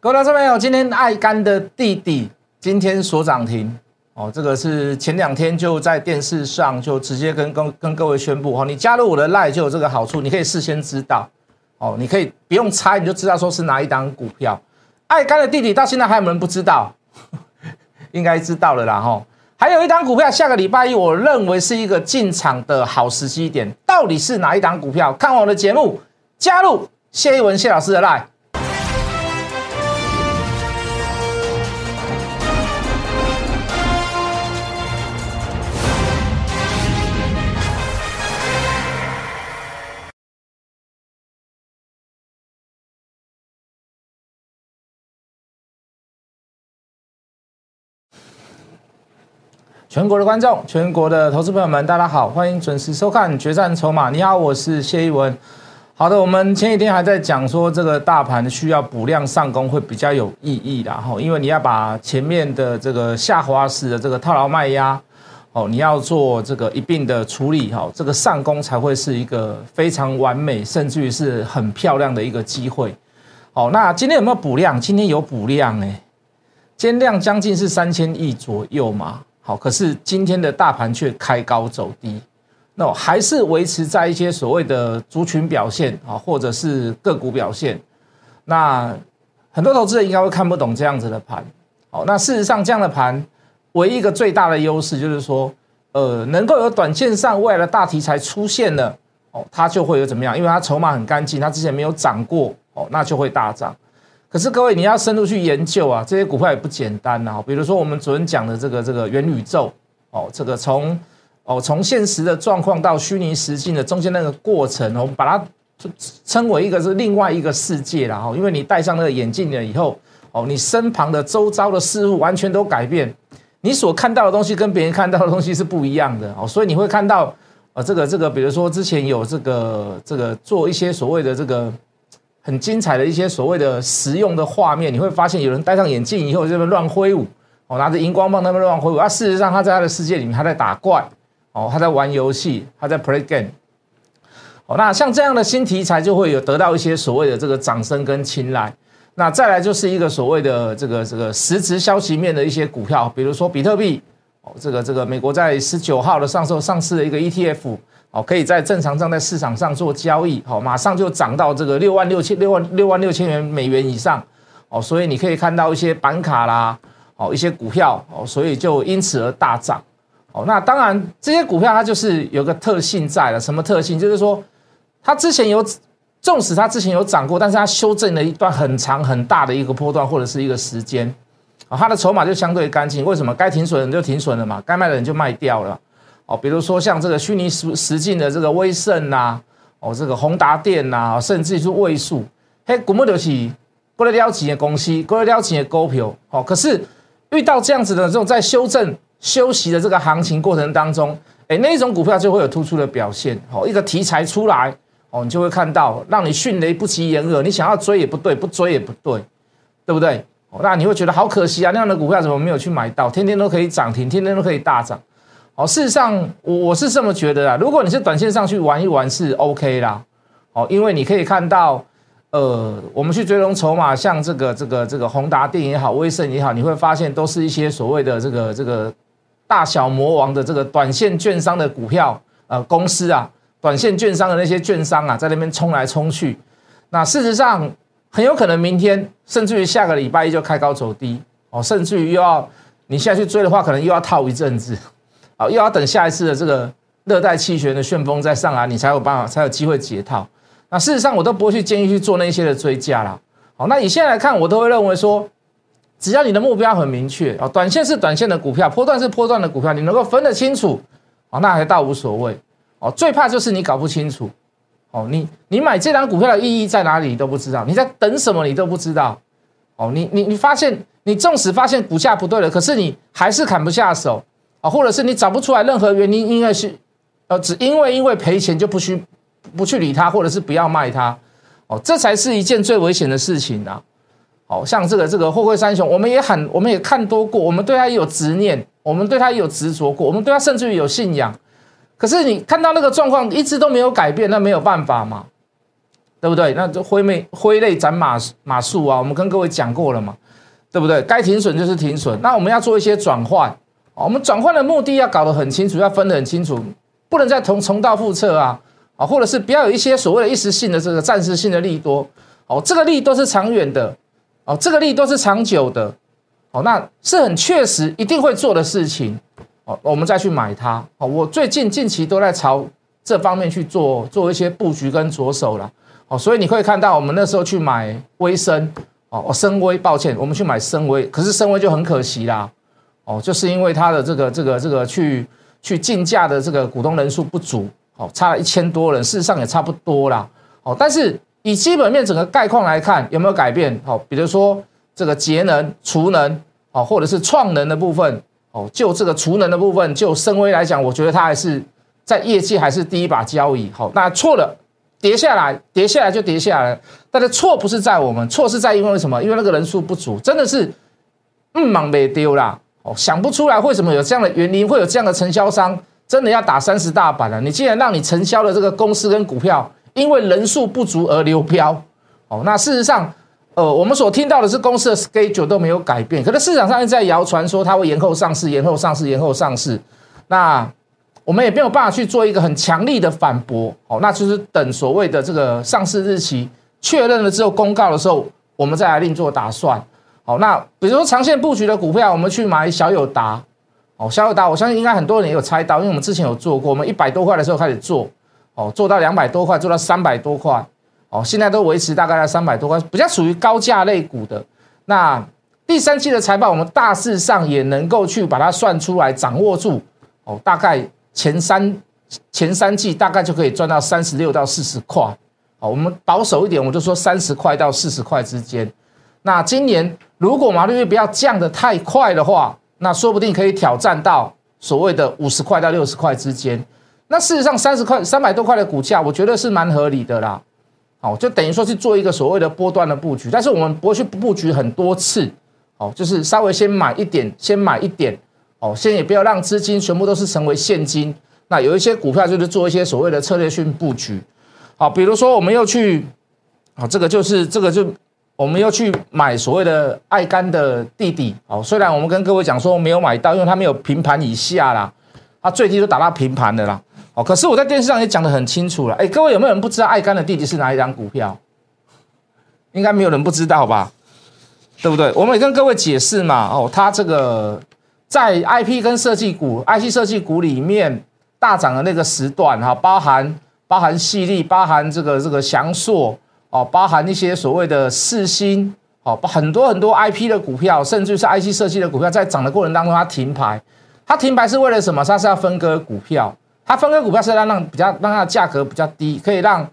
各位观众朋友，今天爱肝的弟弟今天所涨停哦，这个是前两天就在电视上就直接跟跟跟各位宣布哦，你加入我的赖就有这个好处，你可以事先知道哦，你可以不用猜你就知道说是哪一档股票。爱肝的弟弟到现在还有人不知道，应该知道了啦哈。还有一档股票，下个礼拜一我认为是一个进场的好时机点，到底是哪一档股票？看我的节目，加入谢一文谢老师的赖。全国的观众，全国的投资朋友们，大家好，欢迎准时收看《决战筹码》。你好，我是谢一文。好的，我们前几天还在讲说，这个大盘需要补量上攻会比较有意义的哈，因为你要把前面的这个下滑式的这个套牢卖压哦，你要做这个一并的处理哈，这个上攻才会是一个非常完美，甚至于是很漂亮的一个机会。哦，那今天有没有补量？今天有补量哎，今天量将近是三千亿左右嘛。好，可是今天的大盘却开高走低，那还是维持在一些所谓的族群表现啊，或者是个股表现。那很多投资人应该会看不懂这样子的盘。好，那事实上这样的盘，唯一一个最大的优势就是说，呃，能够有短线上未来的大题材出现了，哦，它就会有怎么样？因为它筹码很干净，它之前没有涨过，哦，那就会大涨。可是各位，你要深入去研究啊，这些股票也不简单呐。比如说我们昨天讲的这个这个元宇宙，哦，这个从哦从现实的状况到虚拟实境的中间那个过程，我们把它称为一个是另外一个世界了哈。因为你戴上那个眼镜了以后，哦，你身旁的周遭的事物完全都改变，你所看到的东西跟别人看到的东西是不一样的哦。所以你会看到，呃，这个这个，比如说之前有这个这个做一些所谓的这个。很精彩的一些所谓的实用的画面，你会发现有人戴上眼镜以后这边乱挥舞，哦，拿着荧光棒那边乱挥舞，啊，事实上他在他的世界里面他在打怪，哦，他在玩游戏，他在 play game，哦，那像这样的新题材就会有得到一些所谓的这个掌声跟青睐。那再来就是一个所谓的这个这个实质消息面的一些股票，比如说比特币，哦，这个这个美国在十九号的上市上市的一个 ETF。哦，可以在正常上在市场上做交易，好，马上就涨到这个六万六千六万六万六千元美元以上，哦，所以你可以看到一些板卡啦，哦，一些股票，哦，所以就因此而大涨，哦，那当然这些股票它就是有个特性在了，什么特性？就是说它之前有，纵使它之前有涨过，但是它修正了一段很长很大的一个波段或者是一个时间，啊，它的筹码就相对干净，为什么？该停损的就停损了嘛，该卖的人就卖掉了。哦，比如说像这个虚拟实实境的这个威盛呐，哦，这个宏达电呐，甚至是位数，嘿，股木流起过来撩起的公司，过来撩起的股票，哦，可是遇到这样子的这种在修正休息的这个行情过程当中，哎，那一种股票就会有突出的表现，哦，一个题材出来，哦，你就会看到让你迅雷不及掩耳，你想要追也不对，不追也不对，对不对？哦，那你会觉得好可惜啊，那样的股票怎么没有去买到？天天都可以涨停，天天都可以大涨。哦，事实上，我我是这么觉得啦。如果你是短线上去玩一玩是 OK 啦，哦，因为你可以看到，呃，我们去追踪筹码，像这个这个这个宏达电也好，威盛也好，你会发现都是一些所谓的这个这个大小魔王的这个短线券商的股票，呃，公司啊，短线券商的那些券商啊，在那边冲来冲去。那事实上，很有可能明天甚至于下个礼拜一就开高走低，哦，甚至于又要你现在去追的话，可能又要套一阵子。啊，又要等下一次的这个热带气旋的旋风再上来，你才有办法，才有机会解套。那事实上，我都不会去建议去做那些的追加啦。好，那你现在来看，我都会认为说，只要你的目标很明确啊，短线是短线的股票，波段是波段的股票，你能够分得清楚，哦，那还倒无所谓。哦，最怕就是你搞不清楚。哦，你你买这张股票的意义在哪里，你都不知道，你在等什么，你都不知道。哦，你你你发现，你纵使发现股价不对了，可是你还是砍不下手。啊，或者是你找不出来任何原因，应该是，呃，只因为因为赔钱就不需不去理它，或者是不要卖它，哦，这才是一件最危险的事情啊！哦，像这个这个货柜三雄，我们也很，我们也看多过，我们对他也有执念，我们对他也有执着过，我们对他甚至于有信仰。可是你看到那个状况一直都没有改变，那没有办法嘛？对不对？那这灰妹灰类斩马马术啊，我们跟各位讲过了嘛，对不对？该停损就是停损。那我们要做一些转换，我们转换的目的要搞得很清楚，要分得很清楚，不能再重重蹈覆辙啊。啊，或者是不要有一些所谓的一时性的这个暂时性的利多。哦，这个利都是长远的。哦，这个利都是长久的。哦，那是很确实一定会做的事情。哦，我们再去买它。哦。我最近近期都在朝这方面去做做一些布局跟着手了。哦，所以你会看到我们那时候去买微升，哦，我深威，抱歉，我们去买深威，可是深威就很可惜啦，哦，就是因为它的这个这个这个去去竞价的这个股东人数不足，哦，差了一千多人，事实上也差不多啦，哦，但是以基本面整个概况来看，有没有改变？哦，比如说这个节能、储能，哦，或者是创能的部分，哦，就这个储能的部分，就深威来讲，我觉得它还是在业绩还是第一把交椅，好，那错了。跌下来，跌下来就跌下来，但是错不是在我们，错是在因为什么？因为那个人数不足，真的是嗯忙没丢啦。想不出来为什么有这样的原因，会有这样的承销商真的要打三十大板了。你既然让你承销的这个公司跟股票，因为人数不足而流标，哦，那事实上，呃，我们所听到的是公司的 schedule 都没有改变，可是市场上一直在谣传说它会延后上市，延后上市，延后上市，那。我们也没有办法去做一个很强力的反驳，哦，那就是等所谓的这个上市日期确认了之后公告的时候，我们再来另做打算。好，那比如说长线布局的股票，我们去买小友达，哦，小友达，我相信应该很多人也有猜到，因为我们之前有做过，我们一百多块的时候开始做，哦，做到两百多块，做到三百多块，哦，现在都维持大概在三百多块，比较属于高价类股的。那第三期的财报，我们大致上也能够去把它算出来，掌握住，哦，大概。前三前三季大概就可以赚到三十六到四十块，哦，我们保守一点，我就说三十块到四十块之间。那今年如果毛利率不要降的太快的话，那说不定可以挑战到所谓的五十块到六十块之间。那事实上三十块三百多块的股价，我觉得是蛮合理的啦。好，就等于说去做一个所谓的波段的布局，但是我们不会去布局很多次，哦，就是稍微先买一点，先买一点。哦，先也不要让资金全部都是成为现金。那有一些股票就是做一些所谓的策略性布局。好，比如说我们又去，啊，这个就是这个就我们又去买所谓的爱肝的弟弟。哦，虽然我们跟各位讲说没有买到，因为它没有平盘以下啦，它最低都打到平盘的啦。哦，可是我在电视上也讲得很清楚了。哎，各位有没有人不知道爱肝的弟弟是哪一张股票？应该没有人不知道吧？对不对？我们也跟各位解释嘛。哦，它这个。在 IP 跟设计股、IC 设计股里面大涨的那个时段，哈，包含包含细粒，包含这个这个翔硕，哦，包含一些所谓的四星，哦，很多很多 IP 的股票，甚至是 IC 设计的股票，在涨的过程当中，它停牌，它停牌是为了什么？它是要分割股票，它分割股票是让让比较让它的价格比较低，可以让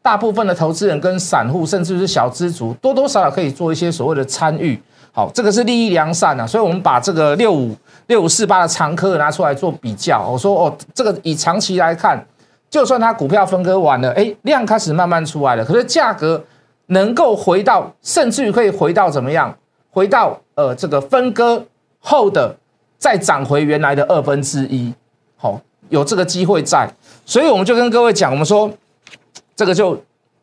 大部分的投资人跟散户，甚至是小资族，多多少少可以做一些所谓的参与。好，这个是利益良善啊，所以我们把这个六五六五四八的长科拿出来做比较。我说哦，这个以长期来看，就算它股票分割完了，哎，量开始慢慢出来了，可是价格能够回到，甚至于可以回到怎么样？回到呃这个分割后的再涨回原来的二分之一。好，有这个机会在，所以我们就跟各位讲，我们说这个就。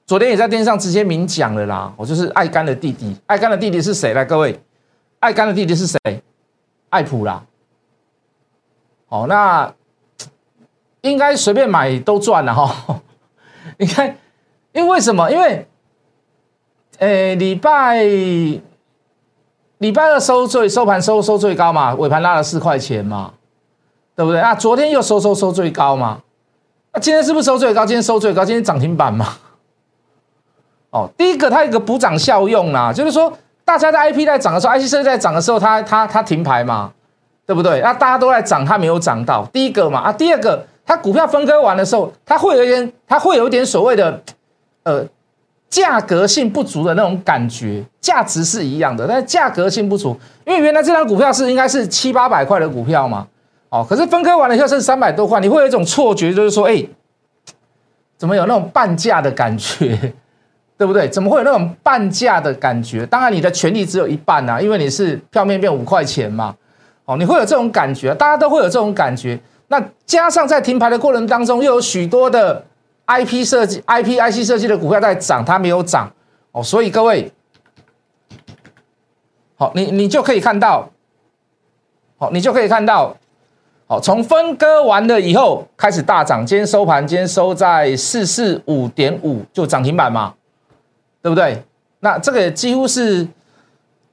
昨天也在电视上直接明讲了啦，我就是爱干的弟弟。爱干的弟弟是谁？来，各位，爱干的弟弟是谁？爱普啦。好，那应该随便买都赚了哈。你看，因为什么？因为，呃，礼拜礼拜二收最收盘收收最高嘛，尾盘拉了四块钱嘛，对不对？那昨天又收收收最高嘛？那今天是不是收最高？今天收最高，今天涨停板嘛？哦，第一个它有一个补涨效用啦，就是说大家在 IP 在涨的时候，IC 设计在涨的时候，它它它停牌嘛，对不对？那大家都在涨，它没有涨到。第一个嘛，啊，第二个，它股票分割完的时候，它会有一点，它会有一点所谓的呃价格性不足的那种感觉，价值是一样的，但是价格性不足，因为原来这张股票是应该是七八百块的股票嘛，哦，可是分割完了以后是三百多块，你会有一种错觉，就是说，哎，怎么有那种半价的感觉？对不对？怎么会有那种半价的感觉？当然，你的权利只有一半呐，因为你是票面变五块钱嘛。哦，你会有这种感觉，大家都会有这种感觉。那加上在停牌的过程当中，又有许多的 IP 设计、IP、IC 设计的股票在涨，它没有涨哦，所以各位，好，你你就可以看到，好，你就可以看到，好，从分割完了以后开始大涨，今天收盘，今天收在四四五点五，就涨停板嘛，对不对？那这个几乎是。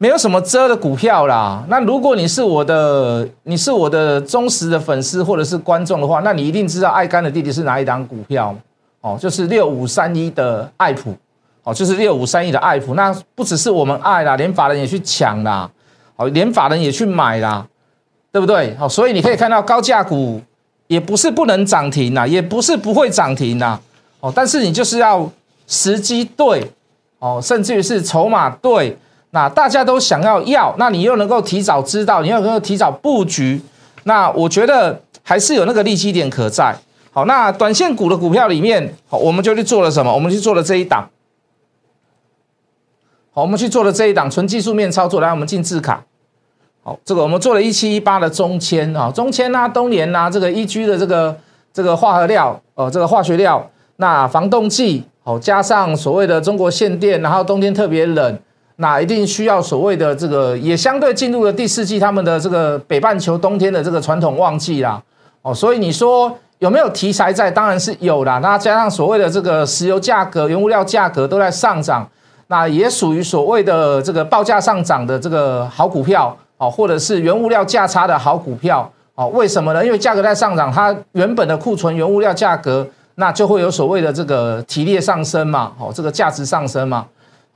没有什么遮的股票啦。那如果你是我的，你是我的忠实的粉丝或者是观众的话，那你一定知道爱干的弟弟是哪一档股票哦，就是六五三一的爱普哦，就是六五三一的爱普。那不只是我们爱啦，连法人也去抢啦，哦，连法人也去买啦，对不对？好，所以你可以看到高价股也不是不能涨停啦，也不是不会涨停啦，哦，但是你就是要时机对哦，甚至于是筹码对。那大家都想要要，那你又能够提早知道，你又能够提早布局，那我觉得还是有那个利基点可在。好，那短线股的股票里面，好，我们就去做了什么？我们去做了这一档。好，我们去做了这一档纯技术面操作。来，我们进字卡。好，这个我们做了一七一八的中签啊，中签啊，东联啊，这个一居的这个这个化合料，呃，这个化学料，那防冻剂，好，加上所谓的中国限电，然后冬天特别冷。那一定需要所谓的这个，也相对进入了第四季，他们的这个北半球冬天的这个传统旺季啦。哦，所以你说有没有题材在？当然是有啦。那加上所谓的这个石油价格、原物料价格都在上涨，那也属于所谓的这个报价上涨的这个好股票哦，或者是原物料价差的好股票哦。为什么呢？因为价格在上涨，它原本的库存原物料价格那就会有所谓的这个提列上升嘛，哦，这个价值上升嘛。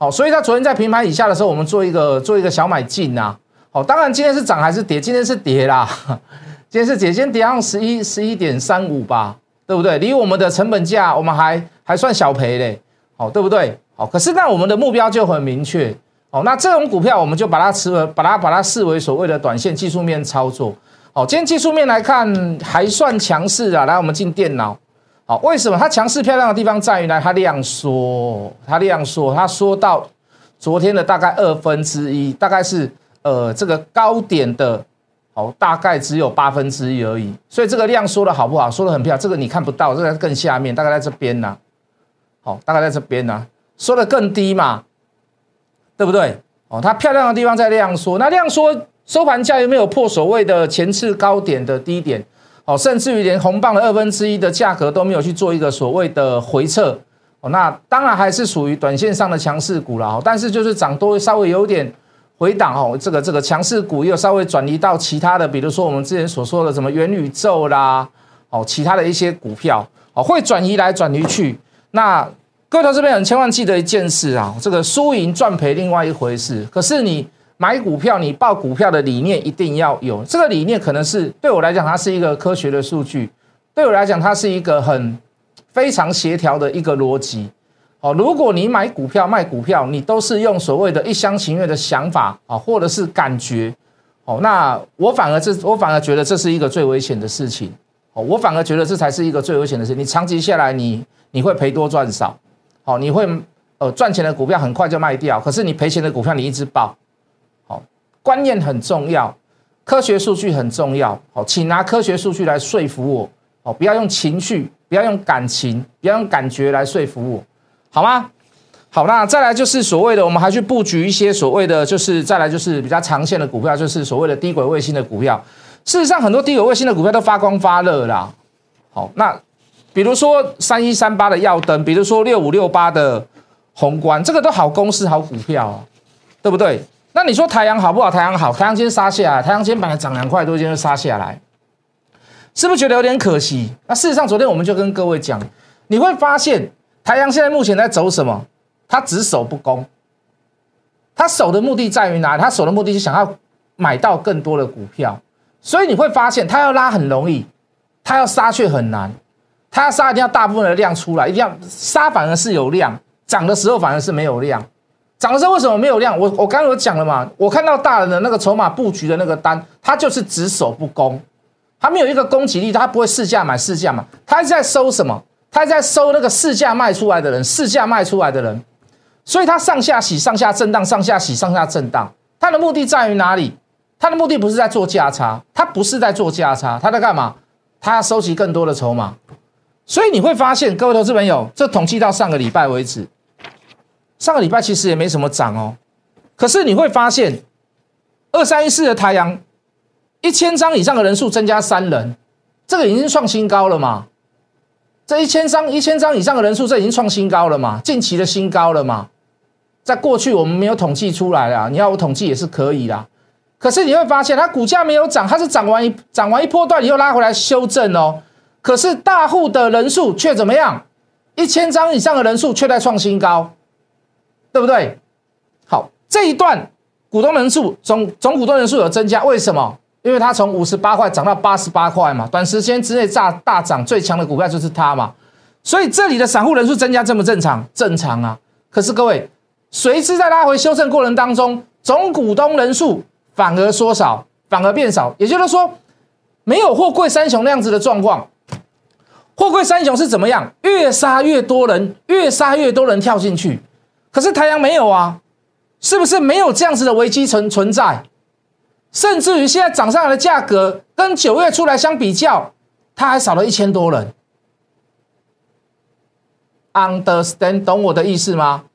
好，所以它昨天在平盘以下的时候，我们做一个做一个小买进呐。好，当然今天是涨还是跌？今天是跌啦，今天是跌，今天跌上十一十一点三五吧，对不对？离我们的成本价，我们还还算小赔嘞，好，对不对？好，可是那我们的目标就很明确，好，那这种股票我们就把它视为把它把它视为所谓的短线技术面操作。好，今天技术面来看还算强势啊。来，我们进电脑。好，为什么它强势漂亮的地方在于呢？它量缩，它量缩，它缩到昨天的大概二分之一，大概是呃这个高点的，好，大概只有八分之一而已。所以这个量缩的好不好？缩的很漂亮，这个你看不到，这个更下面，大概在这边呢。好，大概在这边呢，缩的更低嘛，对不对？哦，它漂亮的地方在量缩，那量缩收盘价有没有破所谓的前次高点的低点？哦，甚至于连红棒的二分之一的价格都没有去做一个所谓的回撤，哦，那当然还是属于短线上的强势股了。但是就是涨多稍微有点回档哦，这个这个强势股又稍微转移到其他的，比如说我们之前所说的什么元宇宙啦，哦，其他的一些股票哦，会转移来转移去。那各位投资朋友千万记得一件事啊，这个输赢赚赔另外一回事，可是你。买股票，你报股票的理念一定要有。这个理念可能是对我来讲，它是一个科学的数据；对我来讲，它是一个很非常协调的一个逻辑。哦，如果你买股票、卖股票，你都是用所谓的一厢情愿的想法啊，或者是感觉，哦，那我反而这我反而觉得这是一个最危险的事情。哦，我反而觉得这才是一个最危险的事情。你长期下来，你你会赔多赚少。哦，你会呃赚钱的股票很快就卖掉，可是你赔钱的股票你一直报。观念很重要，科学数据很重要。好，请拿科学数据来说服我。好，不要用情绪，不要用感情，不要用感觉来说服我，好吗？好，那再来就是所谓的，我们还去布局一些所谓的，就是再来就是比较长线的股票，就是所谓的低轨卫星的股票。事实上，很多低轨卫星的股票都发光发热啦。好，那比如说三一三八的耀灯，比如说六五六八的宏观，这个都好公司、好股票，对不对？那你说太阳好不好？太阳好，太阳今天杀下来，太阳今天本来涨两块多，今天杀下来，是不是觉得有点可惜？那事实上，昨天我们就跟各位讲，你会发现太阳现在目前在走什么？它只守不攻，它守的目的在于哪？它守的目的是想要买到更多的股票，所以你会发现它要拉很容易，它要杀却很难，它要杀一定要大部分的量出来，一定要杀反而是有量，涨的时候反而是没有量。涨的时候为什么没有量？我我刚刚有讲了嘛，我看到大人的那个筹码布局的那个单，它就是只守不攻，它没有一个攻击力，它不会市价买市价嘛，它在收什么？它在收那个市价卖出来的人，市价卖出来的人，所以它上下洗、上下震荡、上下洗、上下震荡，它的目的在于哪里？它的目的不是在做价差，它不是在做价差，它在干嘛？它要收集更多的筹码，所以你会发现，各位投资朋友，这统计到上个礼拜为止，上个礼拜其实也没什么涨哦。可是你会发现，二三一四的太阳，一千张以上的人数增加三人，这个已经创新高了嘛？这一千张一千张以上的人数，这已经创新高了嘛？近期的新高了嘛？在过去我们没有统计出来啊，你要我统计也是可以啦。可是你会发现，它股价没有涨，它是涨完一涨完一波段以后拉回来修正哦。可是大户的人数却怎么样？一千张以上的人数却在创新高，对不对？好，这一段股东人数总总股东人数有增加，为什么？因为它从五十八块涨到八十八块嘛，短时间之内大大涨最强的股票就是它嘛。所以这里的散户人数增加正不正常？正常啊。可是各位，随之在拉回修正过程当中，总股东人数。反而缩少，反而变少，也就是说，没有货柜三雄那样子的状况。货柜三雄是怎么样？越杀越多人，越杀越多人跳进去。可是太阳没有啊，是不是没有这样子的危机存存在？甚至于现在涨上来的价格跟九月出来相比较，它还少了一千多人。Understand 懂我的意思吗？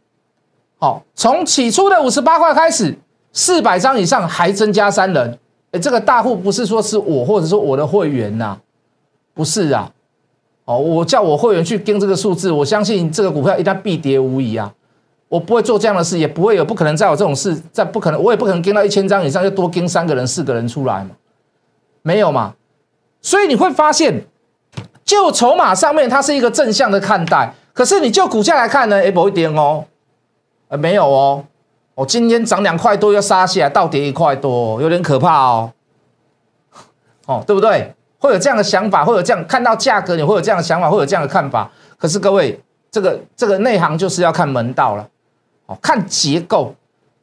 好，从起初的五十八块开始。四百张以上还增加三人，哎，这个大户不是说是我，或者说我的会员呐，不是啊，哦，我叫我会员去跟这个数字，我相信这个股票一旦必跌无疑啊，我不会做这样的事，也不会有不可能再有这种事，再不可能，我也不可能跟到一千张以上就多跟三个人、四个人出来嘛，没有嘛，所以你会发现，就筹码上面它是一个正向的看待，可是你就股价来看呢，也，不会跌哦，呃，没有哦。我今天涨两块多要杀下来，倒跌一块多，有点可怕哦。哦，对不对？会有这样的想法，会有这样看到价格，你会有这样的想法，会有这样的看法。可是各位，这个这个内行就是要看门道了。哦，看结构，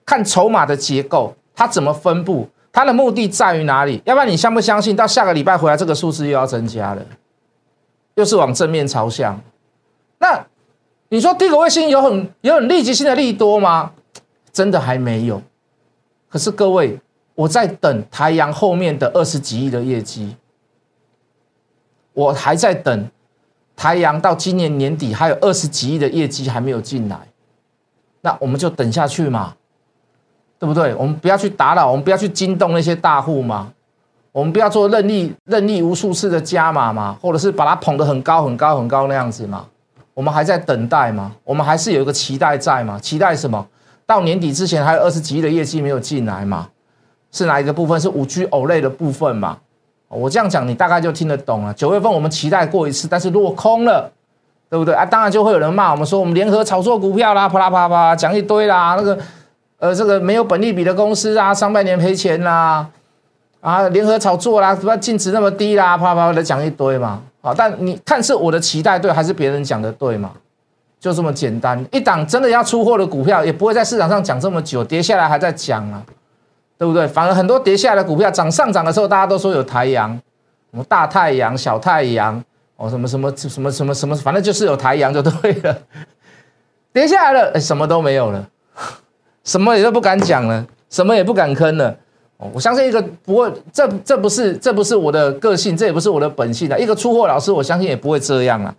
看筹码的结构，它怎么分布，它的目的在于哪里？要不然你相不相信？到下个礼拜回来，这个数字又要增加了，又是往正面朝向。那你说低轨卫星有很有很立即性的利多吗？真的还没有，可是各位，我在等台阳后面的二十几亿的业绩，我还在等台阳到今年年底还有二十几亿的业绩还没有进来，那我们就等下去嘛，对不对？我们不要去打扰，我们不要去惊动那些大户嘛，我们不要做任意任意无数次的加码嘛，或者是把它捧得很高很高很高那样子嘛，我们还在等待嘛，我们还是有一个期待在嘛，期待什么？到年底之前还有二十几亿的业绩没有进来嘛？是哪一个部分？是五 G 偶类的部分嘛？我这样讲你大概就听得懂了。九月份我们期待过一次，但是落空了，对不对啊？当然就会有人骂我们说我们联合炒作股票啦，啪啦啪啪讲一堆啦，那个呃这个没有本利比的公司啊，上半年赔钱啦，啊联合炒作啦，什么净值那么低啦，啪啪啪的讲一堆嘛。好，但你看是我的期待对，还是别人讲的对嘛？就这么简单，一档真的要出货的股票，也不会在市场上讲这么久，跌下来还在讲啊，对不对？反而很多跌下来的股票涨上涨的时候，大家都说有太阳，什么大太阳、小太阳，哦，什么什么什么什么什么，反正就是有太阳就对了。跌下来了，什么都没有了，什么也都不敢讲了，什么也不敢坑了。我相信一个不会，这这不是这不是我的个性，这也不是我的本性的。一个出货老师，我相信也不会这样啊。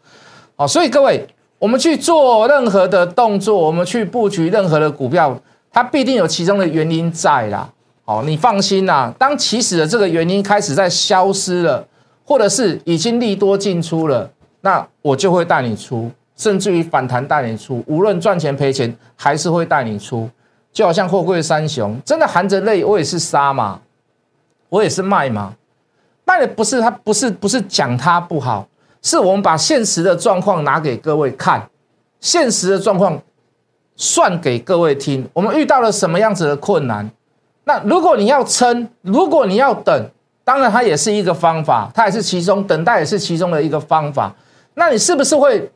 哦，所以各位。我们去做任何的动作，我们去布局任何的股票，它必定有其中的原因在啦。哦，你放心啦。当起始的这个原因开始在消失了，或者是已经利多进出了，那我就会带你出，甚至于反弹带你出，无论赚钱赔钱，还是会带你出。就好像货柜三雄，真的含着泪，我也是杀嘛，我也是卖嘛，卖的不是他，不是不是讲它不好。是我们把现实的状况拿给各位看，现实的状况算给各位听。我们遇到了什么样子的困难？那如果你要撑，如果你要等，当然它也是一个方法，它也是其中等待也是其中的一个方法。那你是不是会，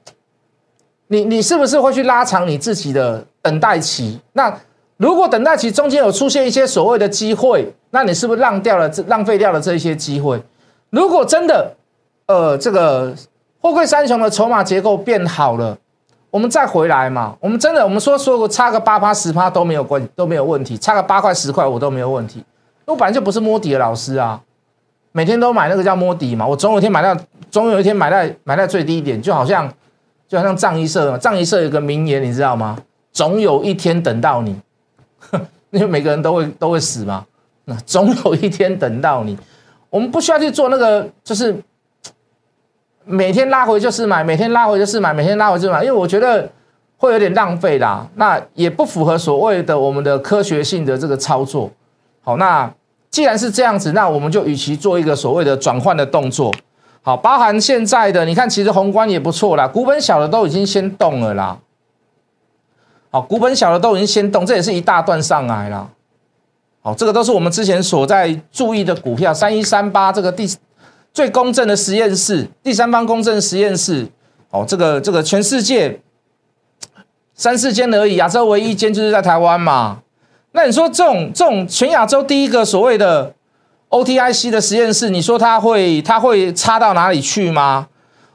你你是不是会去拉长你自己的等待期？那如果等待期中间有出现一些所谓的机会，那你是不是浪掉了这浪费掉了这一些机会？如果真的。呃，这个货柜三雄的筹码结构变好了，我们再回来嘛。我们真的，我们说说过差个八趴十趴都没有关都没有问题，差个八块十块我都没有问题。我本来就不是摸底的老师啊，每天都买那个叫摸底嘛。我总有一天买到总有一天买在买在最低点，就好像就好像藏一社嘛，藏一社有个名言，你知道吗？总有一天等到你，因为每个人都会都会死嘛，那总有一天等到你，我们不需要去做那个，就是每天拉回就是买，每天拉回就是买，每天拉回就是买，因为我觉得会有点浪费啦，那也不符合所谓的我们的科学性的这个操作。好，那既然是这样子，那我们就与其做一个所谓的转换的动作。好，包含现在的，你看，其实宏观也不错啦，股本小的都已经先动了啦。好，股本小的都已经先动，这也是一大段上来了。好，这个都是我们之前所在注意的股票，三一三八这个第最公正的实验室，第三方公正实验室。哦，这个这个全世界三四间而已，亚洲唯一一间就是在台湾嘛。那你说这种这种全亚洲第一个所谓的？OTIC 的实验室，你说它会它会差到哪里去吗？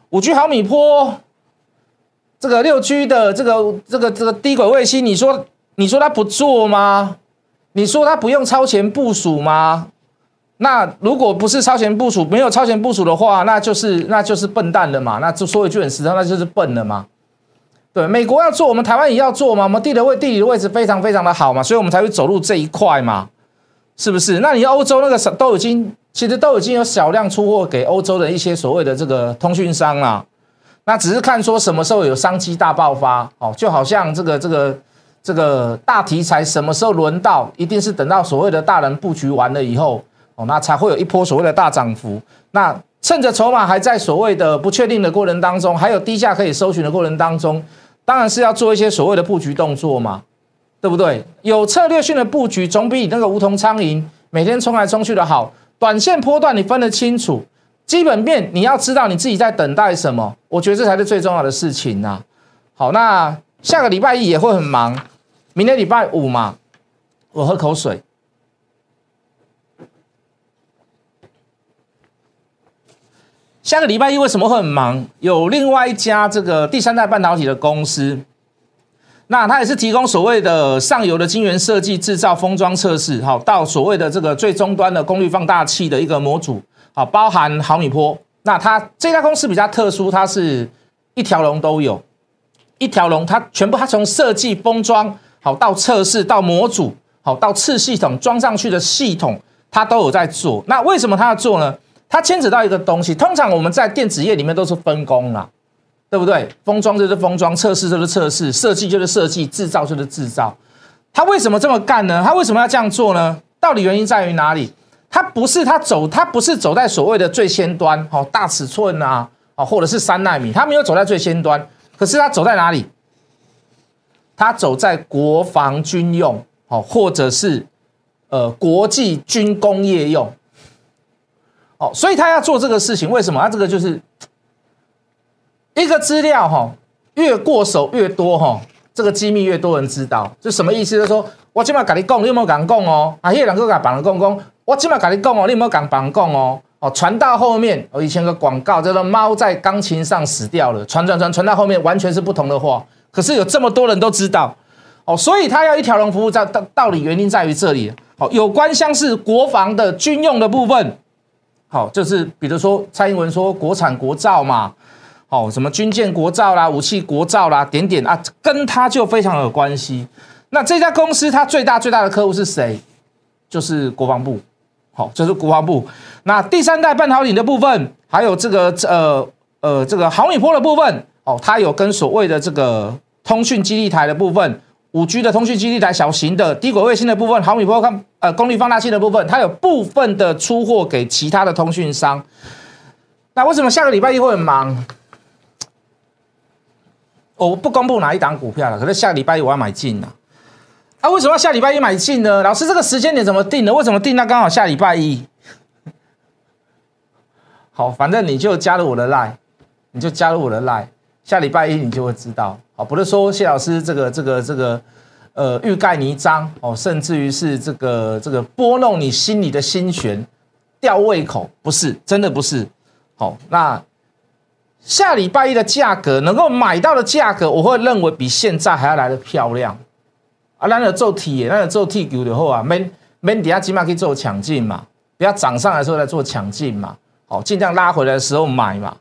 五 G 毫米波，这个六 G 的这个这个这个低轨卫星，你说你说它不做吗？你说它不用超前部署吗？那如果不是超前部署，没有超前部署的话，那就是那就是笨蛋了嘛？那就说一句很实在，那就是笨了嘛？对，美国要做，我们台湾也要做嘛？我们地的位地理的位置非常非常的好嘛，所以我们才会走入这一块嘛。是不是？那你欧洲那个都已经，其实都已经有少量出货给欧洲的一些所谓的这个通讯商了。那只是看说什么时候有商机大爆发哦，就好像这个这个这个大题材什么时候轮到，一定是等到所谓的大人布局完了以后哦，那才会有一波所谓的大涨幅。那趁着筹码还在所谓的不确定的过程当中，还有低价可以搜寻的过程当中，当然是要做一些所谓的布局动作嘛。对不对？有策略性的布局，总比你那个无头苍蝇每天冲来冲去的好。短线波段你分得清楚，基本面你要知道你自己在等待什么。我觉得这才是最重要的事情呐。好，那下个礼拜一也会很忙，明天礼拜五嘛，我喝口水。下个礼拜一为什么会很忙？有另外一家这个第三代半导体的公司。那它也是提供所谓的上游的晶圆设计、制造、封装、测试，好到所谓的这个最终端的功率放大器的一个模组，好包含毫米波。那它这家公司比较特殊，它是一条龙都有，一条龙它全部它从设计、封装，好到测试、到模组，好到次系统装上去的系统，它都有在做。那为什么它要做呢？它牵扯到一个东西，通常我们在电子业里面都是分工啦。对不对？封装就是封装，测试就是测试，设计就是设计，制造就是制造。他为什么这么干呢？他为什么要这样做呢？到底原因在于哪里？他不是他走，他不是走在所谓的最先端，哦，大尺寸啊，哦，或者是三纳米，他没有走在最先端。可是他走在哪里？他走在国防军用，哦，或者是呃国际军工业用。哦，所以他要做这个事情，为什么？他这个就是。一个资料哈，越过手越多哈，这个机密越多人知道，就什么意思？就是说我起码跟你讲，你有没有敢讲哦？啊，那两个敢帮人讲讲，我起码跟你讲哦，你有没有敢帮人讲哦？哦，传到后面，我以前个广告叫做“猫在钢琴上死掉了”，传传传传到后面完全是不同的话，可是有这么多人都知道哦，所以他要一条龙服务，在道道理原因在于这里。哦，有关像是国防的军用的部分，好，就是比如说蔡英文说国产国造嘛。哦，什么军舰国造啦，武器国造啦，点点啊，跟他就非常有关系。那这家公司它最大最大的客户是谁？就是国防部。好，就是国防部。那第三代半导体的部分，还有这个呃呃这个毫米波的部分，哦，它有跟所谓的这个通讯基地台的部分，五 G 的通讯基地台，小型的低轨卫星的部分，毫米波看呃功率放大器的部分，它有部分的出货给其他的通讯商。那为什么下个礼拜一会很忙？我不公布哪一档股票了，可是下礼拜一我要买进了。啊，为什么要下礼拜一买进呢？老师，这个时间点怎么定的？为什么定？那刚好下礼拜一。好，反正你就加入我的 line，你就加入我的 line，下礼拜一你就会知道。好，不是说谢老师这个这个这个呃欲盖弥彰哦，甚至于是这个这个拨弄你心里的心弦，吊胃口，不是，真的不是。好，那。下礼拜一的价格能够买到的价格，我会认为比现在还要来的漂亮啊！那有做 T，那有做 T 股的后啊，man man 底下起码可以做抢进嘛，不要涨上来的时候来做抢进嘛，好，尽量拉回来的时候买嘛，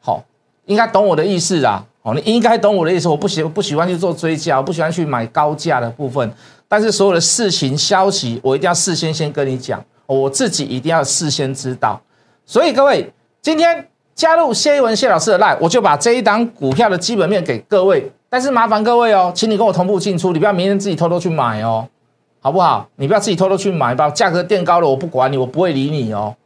好应该懂我的意思啊。哦，你应该懂我的意思。我不喜不喜欢去做追加，我不喜欢去买高价的部分。但是所有的事情消息，我一定要事先先跟你讲，我自己一定要事先知道。所以各位，今天加入谢一文谢老师的 line，我就把这一档股票的基本面给各位。但是麻烦各位哦，请你跟我同步进出，你不要明天自己偷偷去买哦，好不好？你不要自己偷偷去买，把价格垫高了，我不管你，我不会理你哦，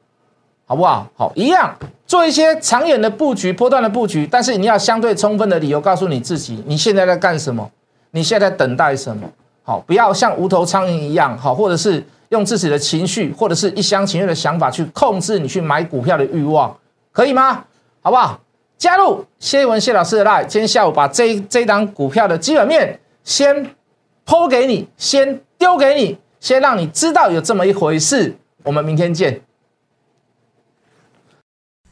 好不好？好，一样做一些长远的布局、波段的布局，但是你要相对充分的理由告诉你自己，你现在在干什么？你现在等待什么？好，不要像无头苍蝇一样，好，或者是用自己的情绪，或者是一厢情愿的想法去控制你去买股票的欲望，可以吗？好不好？加入谢文谢老师的 line，今天下午把这这档股票的基本面先抛给你，先丢给你，先让你知道有这么一回事。我们明天见。